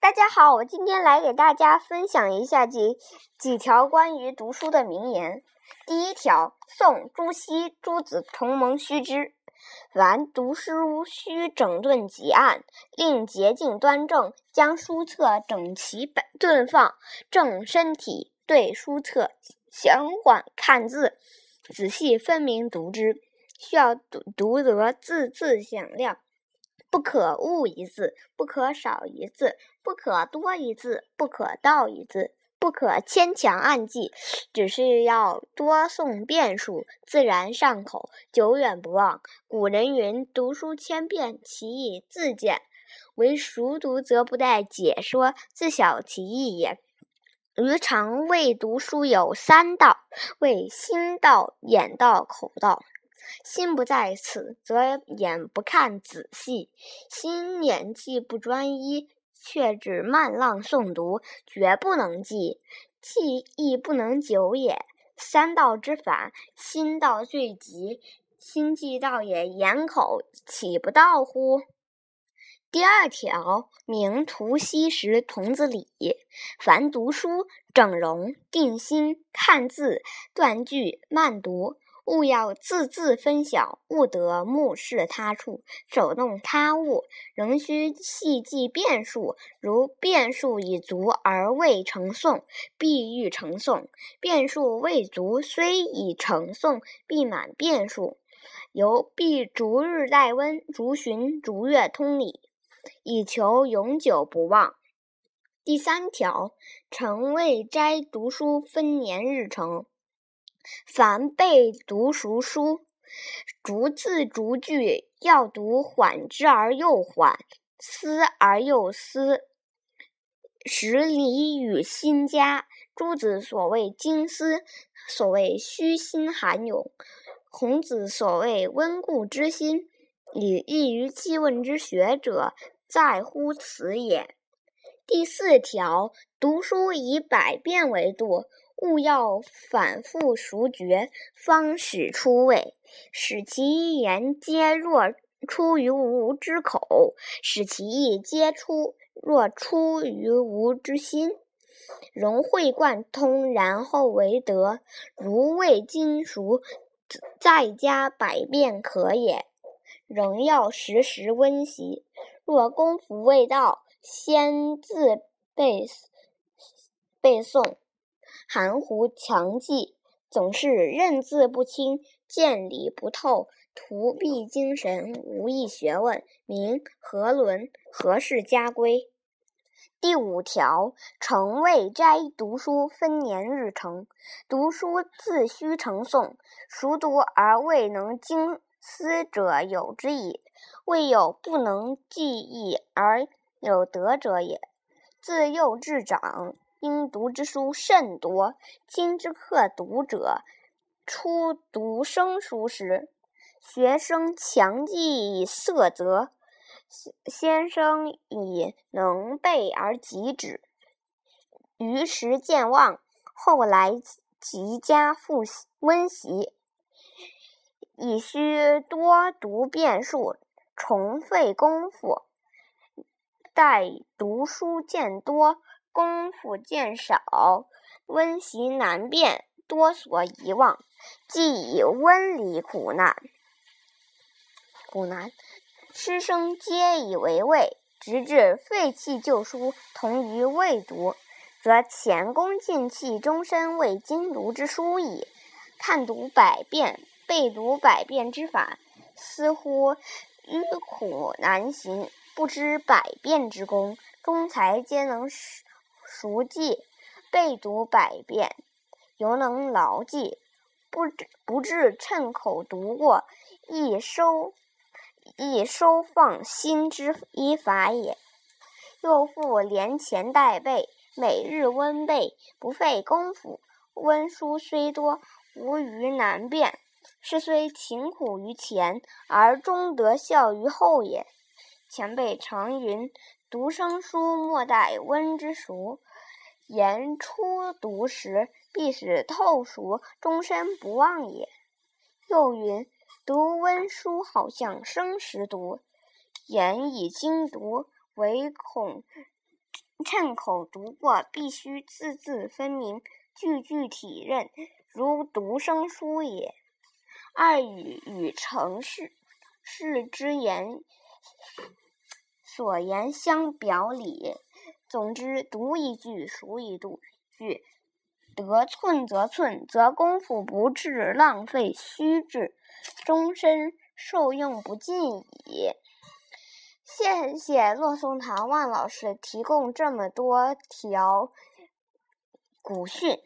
大家好，我今天来给大家分享一下几几条关于读书的名言。第一条，宋朱熹诸子同盟须知：凡读书须整顿几案，令洁净端正，将书册整齐摆顿放，正身体，对书册，详缓看字，仔细分明读之。需要读读得字字响亮。不可误一字，不可少一字，不可多一字，不可倒一字，不可牵强暗记，只是要多诵遍数，自然上口，久远不忘。古人云：“读书千遍，其义自见。”唯熟读则不待解说，自晓其意也。余常谓读书有三道：谓心道、眼道、口道。心不在此，则眼不看仔细；心眼既不专一，却只慢浪诵读，绝不能记，记亦不能久也。三道之法，心道最急，心既道也，眼口岂不到乎？第二条，明涂溪时童子礼：凡读书，整容、定心、看字、断句、慢读。勿要字字分晓，勿得目视他处，手动他物，仍需细记变数。如变数已足而未成诵，必欲成诵；变数未足，虽已成诵，必满变数。由必逐日待温，逐旬逐月通理，以求永久不忘。第三条，诚未斋读书分年日程。凡背读熟书，逐字逐句要读缓之而又缓，思而又思，使理与心佳。诸子所谓精思，所谓虚心涵咏；孔子所谓温故知新，以易于记问之学者，在乎此也。第四条，读书以百遍为度。勿要反复熟觉，方始出味；使其言皆若出于吾之口，使其意皆出若出于吾之心。融会贯通，然后为德。如未精熟，再加百遍可也。仍要时时温习。若功夫未到，先自背背诵。含糊强记，总是认字不清，见理不透，徒弊精神，无益学问。名何伦？何氏家规？第五条，诚未斋读书分年日程。读书自须成诵，熟读而未能精思者有之矣。未有不能记忆而有德者也。自幼至长。应读之书甚多。今之课读者，初读生书时，学生强记以色泽，先生以能背而及之，于时健忘。后来即加复习温习，已需多读遍数，重费功夫。待读书渐多。功夫渐少，温习难辨，多所遗忘，既以温理苦难。苦难，师生皆以为畏，直至废弃旧书，同于未读，则前功尽弃，终身未精读之书矣。看读百遍，背读百遍之法，似乎迂苦难行，不知百遍之功，中才皆能使。熟记背读百遍，犹能牢记，不不至趁口读过，亦收亦收放心之一法也。又复连前带背，每日温背，不费功夫。温书虽多，无余难辨。是虽勤苦于前，而终得效于后也。前辈常云。读生书，莫待温之熟。言初读时，必使透熟，终身不忘也。又云：读温书，好像生时读。言以精读，唯恐趁口读过，必须字字分明，句句体认，如读生书也。二语与成事事之言所言相表里。总之，读一句，熟一度句，得寸则寸，则功夫不至浪费虚掷，终身受用不尽矣。谢谢洛松堂万老师提供这么多条古训。